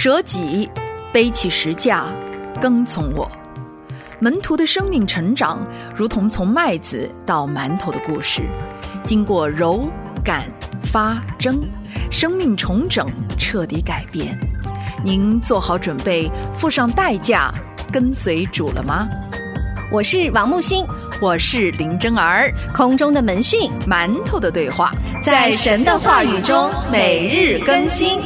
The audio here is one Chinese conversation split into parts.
舍己，背起石架，跟从我。门徒的生命成长，如同从麦子到馒头的故事，经过揉、擀、发、蒸，生命重整，彻底改变。您做好准备，付上代价，跟随主了吗？我是王木星，我是林真儿，空中的门训，馒头的对话，在神的话语中每日更新。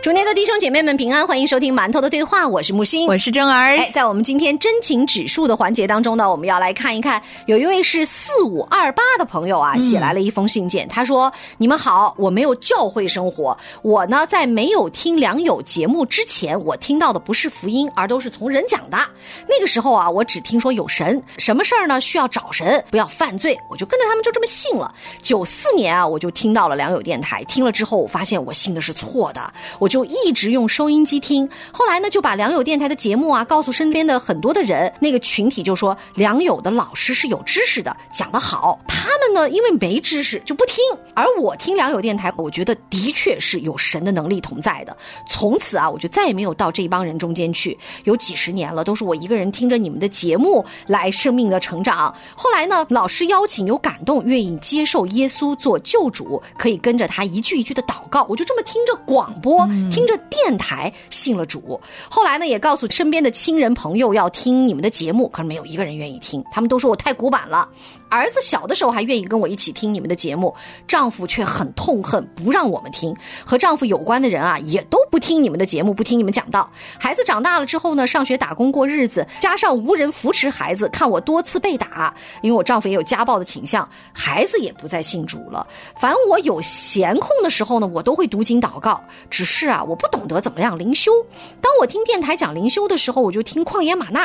主内的弟兄姐妹们平安，欢迎收听馒头的对话，我是木星，我是真儿。哎，在我们今天真情指数的环节当中呢，我们要来看一看，有一位是四五二八的朋友啊，写来了一封信件。他说：“你们好，我没有教会生活，我呢在没有听良友节目之前，我听到的不是福音，而都是从人讲的。那个时候啊，我只听说有神，什么事儿呢需要找神，不要犯罪，我就跟着他们就这么信了。九四年啊，我就听到了良友电台，听了之后，我发现我信的是错的，我就。”一直用收音机听，后来呢就把良友电台的节目啊告诉身边的很多的人，那个群体就说良友的老师是有知识的，讲得好。他们呢因为没知识就不听，而我听良友电台，我觉得的确是有神的能力同在的。从此啊，我就再也没有到这帮人中间去，有几十年了，都是我一个人听着你们的节目来生命的成长。后来呢，老师邀请有感动，愿意接受耶稣做救主，可以跟着他一句一句的祷告，我就这么听着广播。听着电台信了主，后来呢也告诉身边的亲人朋友要听你们的节目，可是没有一个人愿意听，他们都说我太古板了。儿子小的时候还愿意跟我一起听你们的节目，丈夫却很痛恨，不让我们听。和丈夫有关的人啊，也都不听你们的节目，不听你们讲道。孩子长大了之后呢，上学打工过日子，加上无人扶持孩子，看我多次被打，因为我丈夫也有家暴的倾向，孩子也不再信主了。凡我有闲空的时候呢，我都会读经祷告。只是啊，我不懂得怎么样灵修。当我听电台讲灵修的时候，我就听旷野玛纳。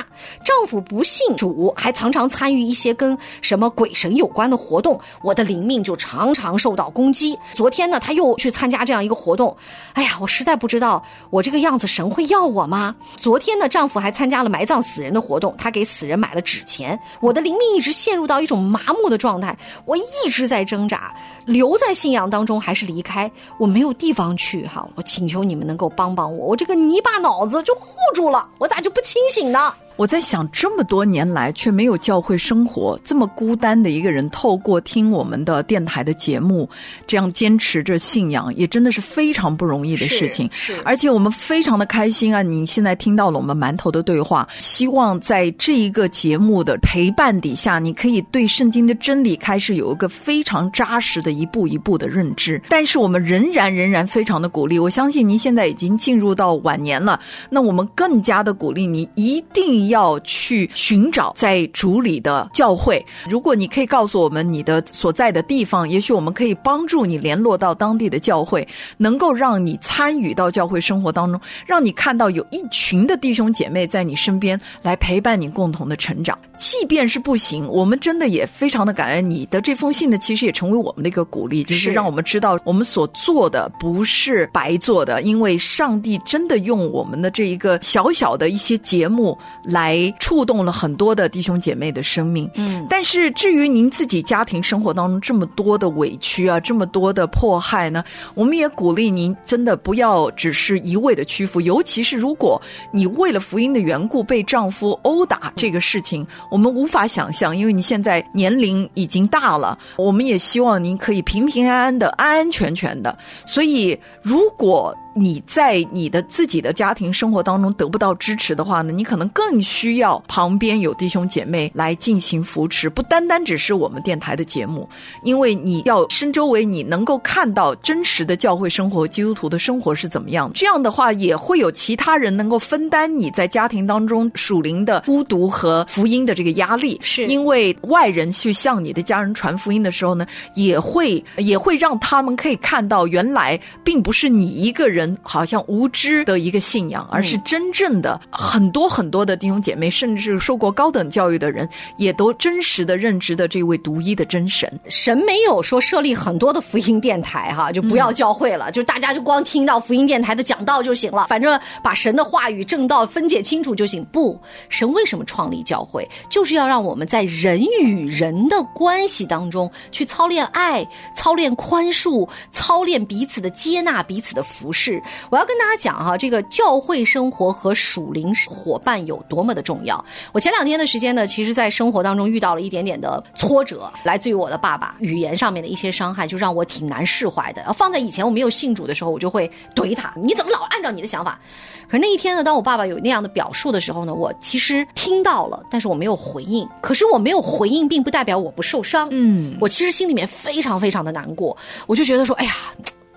丈夫不信主，还常常参与一些跟什么。鬼神有关的活动，我的灵命就常常受到攻击。昨天呢，他又去参加这样一个活动，哎呀，我实在不知道我这个样子神会要我吗？昨天呢，丈夫还参加了埋葬死人的活动，他给死人买了纸钱。我的灵命一直陷入到一种麻木的状态，我一直在挣扎，留在信仰当中还是离开？我没有地方去哈，我请求求你们能够帮帮我，我这个泥巴脑子就糊住了，我咋就不清醒呢？我在想，这么多年来却没有教会生活，这么孤单的一个人，透过听我们的电台的节目，这样坚持着信仰，也真的是非常不容易的事情。是，而且我们非常的开心啊！你现在听到了我们馒头的对话，希望在这一个节目的陪伴底下，你可以对圣经的真理开始有一个非常扎实的一步一步的认知。但是我们仍然仍然非常的鼓励，我相信您现在已经进入到晚年了，那我们更加的鼓励你一定。要去寻找在主里的教会。如果你可以告诉我们你的所在的地方，也许我们可以帮助你联络到当地的教会，能够让你参与到教会生活当中，让你看到有一群的弟兄姐妹在你身边来陪伴你共同的成长。即便是不行，我们真的也非常的感恩你的这封信呢，其实也成为我们的一个鼓励，就是让我们知道我们所做的不是白做的，因为上帝真的用我们的这一个小小的一些节目。来触动了很多的弟兄姐妹的生命，嗯，但是至于您自己家庭生活当中这么多的委屈啊，这么多的迫害呢，我们也鼓励您真的不要只是一味的屈服，尤其是如果你为了福音的缘故被丈夫殴打这个事情，我们无法想象，因为你现在年龄已经大了，我们也希望您可以平平安安的、安安全全的。所以，如果你在你的自己的家庭生活当中得不到支持的话呢，你可能更需要旁边有弟兄姐妹来进行扶持，不单单只是我们电台的节目，因为你要身周围你能够看到真实的教会生活、基督徒的生活是怎么样，这样的话也会有其他人能够分担你在家庭当中属灵的孤独和福音的这个压力，是因为外人去向你的家人传福音的时候呢，也会也会让他们可以看到原来并不是你一个人。人好像无知的一个信仰，而是真正的很多很多的弟兄姐妹，甚至是受过高等教育的人，也都真实的认知的这位独一的真神。神没有说设立很多的福音电台哈，就不要教会了，就大家就光听到福音电台的讲道就行了，反正把神的话语正道分解清楚就行。不，神为什么创立教会，就是要让我们在人与人的关系当中去操练爱、操练宽恕、操练彼此的接纳、彼此的服侍。我要跟大家讲哈，这个教会生活和属灵伙伴有多么的重要。我前两天的时间呢，其实在生活当中遇到了一点点的挫折，来自于我的爸爸语言上面的一些伤害，就让我挺难释怀的。放在以前我没有信主的时候，我就会怼他：“你怎么老按照你的想法？”可是那一天呢，当我爸爸有那样的表述的时候呢，我其实听到了，但是我没有回应。可是我没有回应，并不代表我不受伤。嗯，我其实心里面非常非常的难过，我就觉得说：“哎呀。”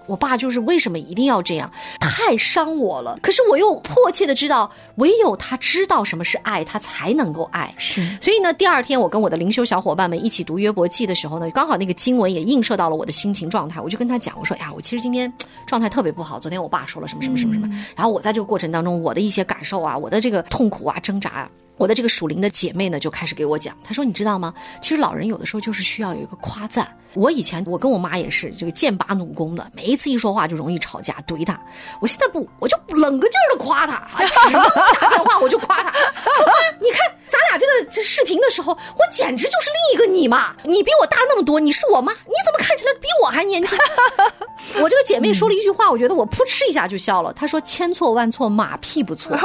我爸就是为什么一定要这样，太伤我了。可是我又迫切的知道，唯有他知道什么是爱，他才能够爱。是，所以呢，第二天我跟我的灵修小伙伴们一起读约伯记的时候呢，刚好那个经文也映射到了我的心情状态。我就跟他讲，我说呀，我其实今天状态特别不好。昨天我爸说了什么什么什么什么，然后我在这个过程当中，我的一些感受啊，我的这个痛苦啊，挣扎啊。我的这个属灵的姐妹呢，就开始给我讲，她说：“你知道吗？其实老人有的时候就是需要有一个夸赞。我以前我跟我妈也是这个剑拔弩弓的，每一次一说话就容易吵架怼她。我现在不，我就冷个劲儿的夸她，只要打电话我就夸她，说妈，你看咱俩这个视频的时候，我简直就是另一个你嘛！你比我大那么多，你是我妈，你怎么看起来比我还年轻？我这个姐妹说了一句话，我觉得我扑哧一下就笑了。她说：千错万错，马屁不错。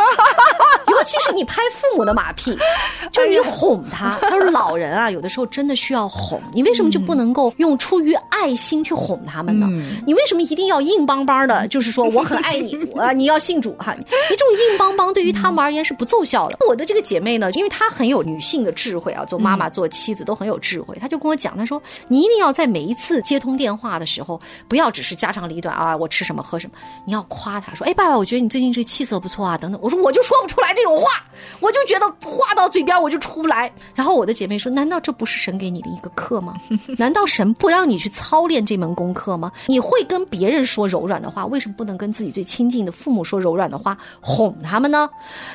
尤其是你拍父母的马屁，就你哄他。他说老人啊，有的时候真的需要哄。你为什么就不能够用出于爱心去哄他们呢？你为什么一定要硬邦邦的？就是说我很爱你啊，你要信主哈。你这种硬邦邦对于他们而言是不奏效的。我的这个姐妹呢，因为她很有女性的智慧啊，做妈妈做妻子都很有智慧。她就跟我讲，她说你一定要在每一次接通电话的时候，不要只是家长里短啊，我吃什么喝什么，你要夸他说，哎，爸爸，我觉得你最近这气色不错啊，等等。我说我就说不出来这种话，我就觉得话到嘴边我就出不来。然后我的姐妹说，难道这不是神给你的一个课吗？难道神不让你去操练这门功课吗？你会跟别人说柔软的话，为什么不能跟自己最亲近的父母说柔软的话，哄他们呢？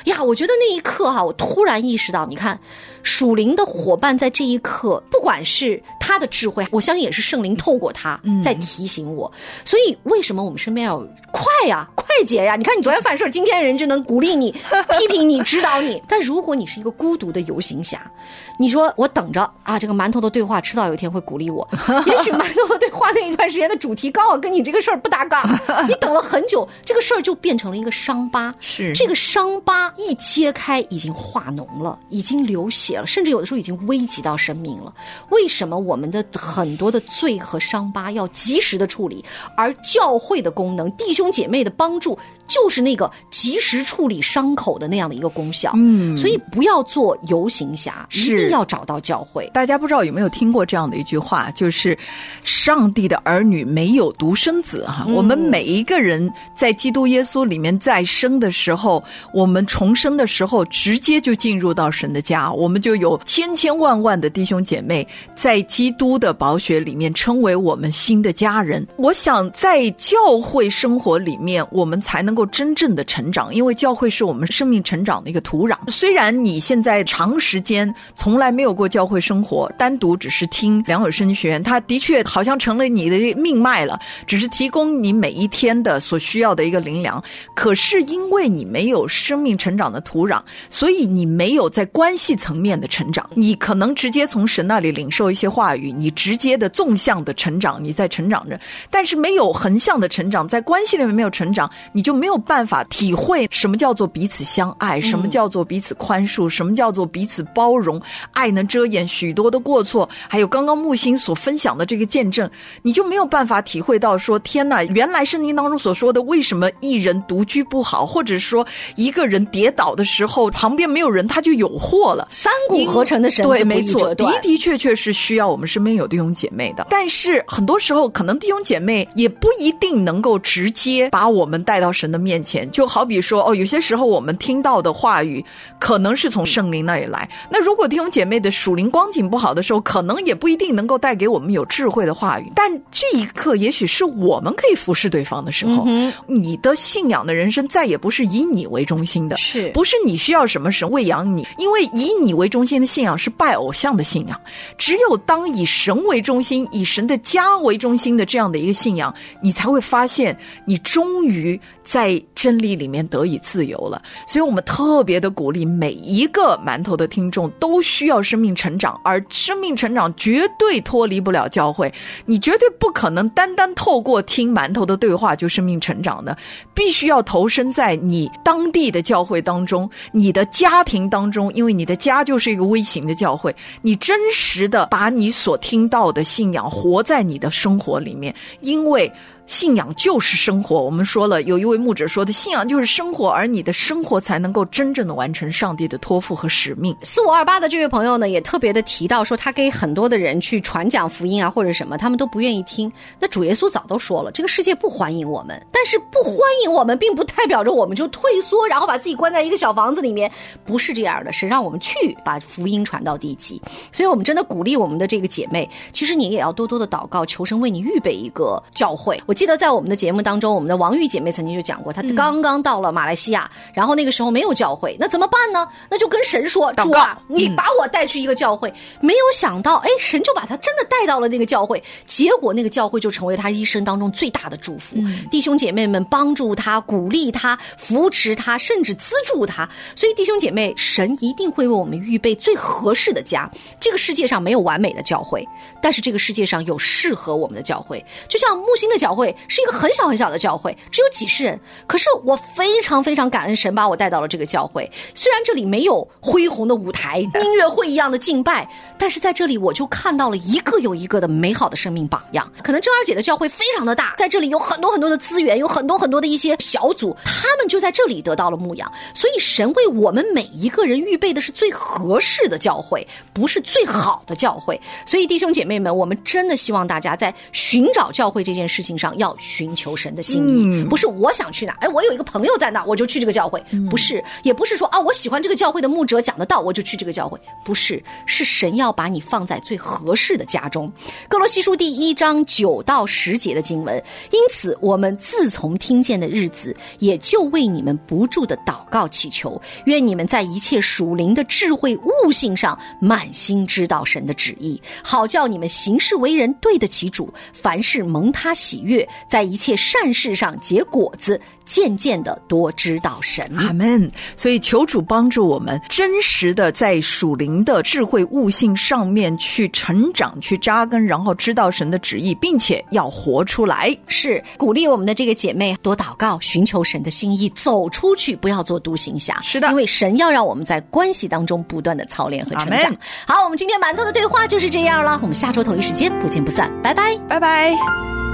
呀，我觉得那一刻哈，我突然意识到，你看，属灵的伙伴在这一刻，不管是他的智慧，我相信也是圣灵透过他在提醒我。所以，为什么我们身边要快呀、快捷呀？你看，你昨天犯事今天人就能鼓励你、批评你、指导你。但如果你是一个孤独的游行侠，你说我等着啊，这个馒头的对话迟早有一天会鼓励我。也许馒头的对话那一段时间的主题刚好跟你这个事儿不搭嘎，你等了很久，这个事儿就变成了一个伤疤。是这个伤疤一揭开，已经化脓了，已经流血了，甚至有的时候已经危及到生命了。为什么我们的很多的罪和伤疤要及时的处理？而教会的功能，弟兄姐妹的帮助，就是那个及时处理伤口的那样的一个功效。嗯，所以不要做游行侠，一定要找到教会。大家不知道有没有听过这样的一句话，就是上帝的儿女没有独生子哈。我们每一个人在基督耶稣里面再生的时候，我们重生的时候，直接就进入到神的家，我们就有千千万万的弟兄姐妹在基基督的宝血里面称为我们新的家人。我想在教会生活里面，我们才能够真正的成长，因为教会是我们生命成长的一个土壤。虽然你现在长时间从来没有过教会生活，单独只是听梁友生学院，他的确好像成了你的命脉了，只是提供你每一天的所需要的一个灵粮。可是因为你没有生命成长的土壤，所以你没有在关系层面的成长。你可能直接从神那里领受一些话语，你直接的纵向的成长，你在成长着。但是没有横向的成长，在关系里面没有成长，你就没有办法体会什么叫做彼此相爱，什么叫做彼此宽恕，什么叫做彼此包容。爱能遮掩许多的过错，还有刚刚木星所分享的这个见证，你就没有办法体会到说，天呐，原来圣经当中所说的，为什么一人独居不好，或者说一个人跌倒的时候，旁边没有人，他就有祸了。三股合成的神对，没错，的的确确是需要我们身边有弟兄姐妹的。但是很多时候，可能弟兄姐妹也不一定能够直接把我们带到神的的面前，就好比说，哦，有些时候我们听到的话语，可能是从圣灵那里来。那如果弟兄姐妹的属灵光景不好的时候，可能也不一定能够带给我们有智慧的话语。但这一刻，也许是我们可以服侍对方的时候。你的信仰的人生再也不是以你为中心的，是不是你需要什么神喂养你？因为以你为中心的信仰是拜偶像的信仰。只有当以神为中心、以神的家为中心的这样的一个信仰，你才会发现你终于在真理里面得以自由了。所以我们特别的鼓励每一个馒头的听众都需要生命成长，而生命成长绝对脱离不了教会。你绝对不可能单单透过听馒头的对话就生命成长的，必须要投身在你当地的教会当中、你的家庭当中，因为你的家就是一个微型的教会。你真实的把你所听到的信仰活在你的生活里面，因为。信仰就是生活。我们说了，有一位牧者说的，信仰就是生活，而你的生活才能够真正的完成上帝的托付和使命。四五二八的这位朋友呢，也特别的提到说，他给很多的人去传讲福音啊，或者什么，他们都不愿意听。那主耶稣早都说了，这个世界不欢迎我们，但是不欢迎我们，并不代表着我们就退缩，然后把自己关在一个小房子里面，不是这样的。是让我们去把福音传到地极。所以我们真的鼓励我们的这个姐妹，其实你也要多多的祷告，求神为你预备一个教会。我。记得在我们的节目当中，我们的王玉姐妹曾经就讲过，她刚刚到了马来西亚，然后那个时候没有教会，那怎么办呢？那就跟神说：“主啊，你把我带去一个教会。”没有想到，哎，神就把她真的带到了那个教会，结果那个教会就成为她一生当中最大的祝福。弟兄姐妹们帮助她、鼓励她、扶持她，甚至资助她。所以，弟兄姐妹，神一定会为我们预备最合适的家。这个世界上没有完美的教会，但是这个世界上有适合我们的教会，就像木星的教会。是一个很小很小的教会，只有几十人。可是我非常非常感恩神把我带到了这个教会。虽然这里没有恢宏的舞台、音乐会一样的敬拜，但是在这里我就看到了一个又一个的美好的生命榜样。可能珍儿姐的教会非常的大，在这里有很多很多的资源，有很多很多的一些小组，他们就在这里得到了牧养。所以神为我们每一个人预备的是最合适的教会，不是最好的教会。所以弟兄姐妹们，我们真的希望大家在寻找教会这件事情上。要寻求神的心意，不是我想去哪，哎，我有一个朋友在那，我就去这个教会。不是，也不是说啊，我喜欢这个教会的牧者讲的道，我就去这个教会。不是，是神要把你放在最合适的家中。哥罗西书第一章九到十节的经文。因此，我们自从听见的日子，也就为你们不住的祷告祈求，愿你们在一切属灵的智慧悟性上，满心知道神的旨意，好叫你们行事为人对得起主，凡事蒙他喜悦。在一切善事上结果子，渐渐的多知道神。阿门。所以求主帮助我们，真实的在属灵的智慧悟性上面去成长、去扎根，然后知道神的旨意，并且要活出来。是鼓励我们的这个姐妹多祷告，寻求神的心意，走出去，不要做独行侠。是的，因为神要让我们在关系当中不断的操练和成长。好，我们今天馒头的对话就是这样了。我们下周同一时间不见不散，拜拜，拜拜。